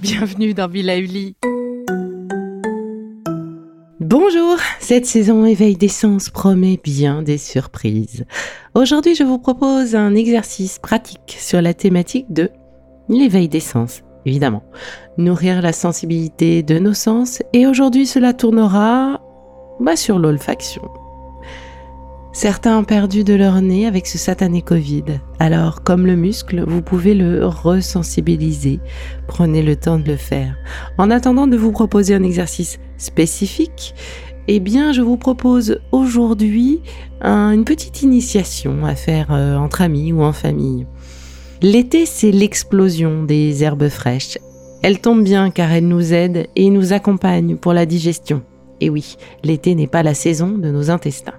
bienvenue dans Villa. Bonjour, cette saison éveil d'essence promet bien des surprises. Aujourd'hui, je vous propose un exercice pratique sur la thématique de l'éveil d'essence, évidemment. Nourrir la sensibilité de nos sens et aujourd'hui cela tournera bah, sur l'olfaction. Certains ont perdu de leur nez avec ce satané Covid. Alors, comme le muscle, vous pouvez le resensibiliser. Prenez le temps de le faire. En attendant de vous proposer un exercice spécifique, eh bien, je vous propose aujourd'hui une petite initiation à faire euh, entre amis ou en famille. L'été, c'est l'explosion des herbes fraîches. Elles tombent bien car elles nous aident et nous accompagnent pour la digestion. Et oui, l'été n'est pas la saison de nos intestins.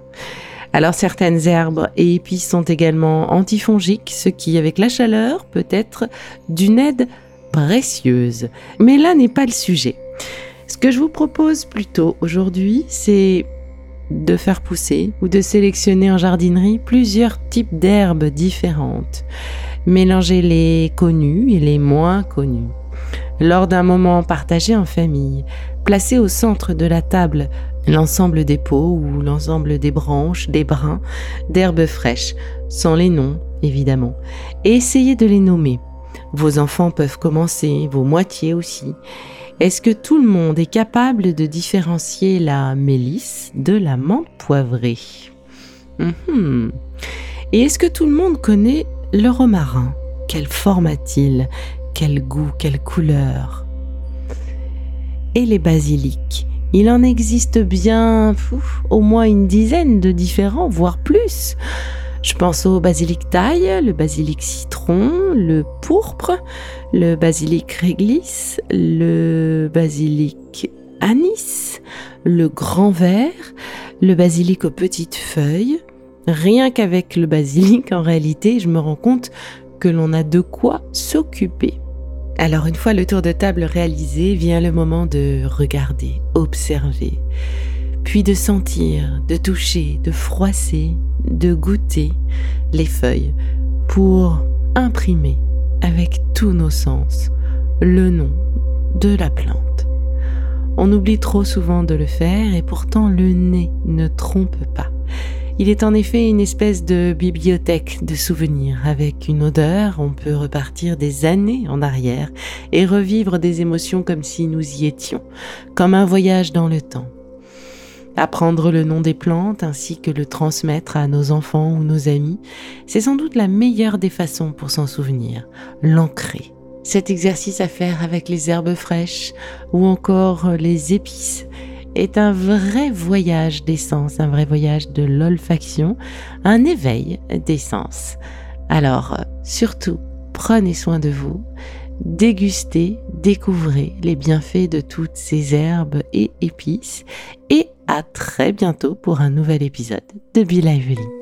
Alors certaines herbes et épices sont également antifongiques, ce qui avec la chaleur peut être d'une aide précieuse. Mais là n'est pas le sujet. Ce que je vous propose plutôt aujourd'hui, c'est de faire pousser ou de sélectionner en jardinerie plusieurs types d'herbes différentes. Mélanger les connus et les moins connus. Lors d'un moment partagé en famille, placez au centre de la table l'ensemble des pots ou l'ensemble des branches, des brins, d'herbes fraîches, sans les noms, évidemment, et essayez de les nommer. Vos enfants peuvent commencer, vos moitiés aussi. Est-ce que tout le monde est capable de différencier la mélisse de la menthe poivrée? Mhm. Et est-ce que tout le monde connaît le romarin? Quelle forme a-t-il? Quel goût? Quelle couleur? Et les basiliques? Il en existe bien au moins une dizaine de différents, voire plus. Je pense au basilic taille, le basilic citron, le pourpre, le basilic réglisse, le basilic anis, le grand vert, le basilic aux petites feuilles. Rien qu'avec le basilic, en réalité, je me rends compte que l'on a de quoi s'occuper. Alors une fois le tour de table réalisé, vient le moment de regarder, observer, puis de sentir, de toucher, de froisser, de goûter les feuilles pour imprimer avec tous nos sens le nom de la plante. On oublie trop souvent de le faire et pourtant le nez ne trompe pas. Il est en effet une espèce de bibliothèque de souvenirs. Avec une odeur, on peut repartir des années en arrière et revivre des émotions comme si nous y étions, comme un voyage dans le temps. Apprendre le nom des plantes ainsi que le transmettre à nos enfants ou nos amis, c'est sans doute la meilleure des façons pour s'en souvenir, l'ancrer. Cet exercice à faire avec les herbes fraîches ou encore les épices est un vrai voyage d'essence, un vrai voyage de l'olfaction, un éveil d'essence. Alors, surtout, prenez soin de vous, dégustez, découvrez les bienfaits de toutes ces herbes et épices, et à très bientôt pour un nouvel épisode de Be Lively.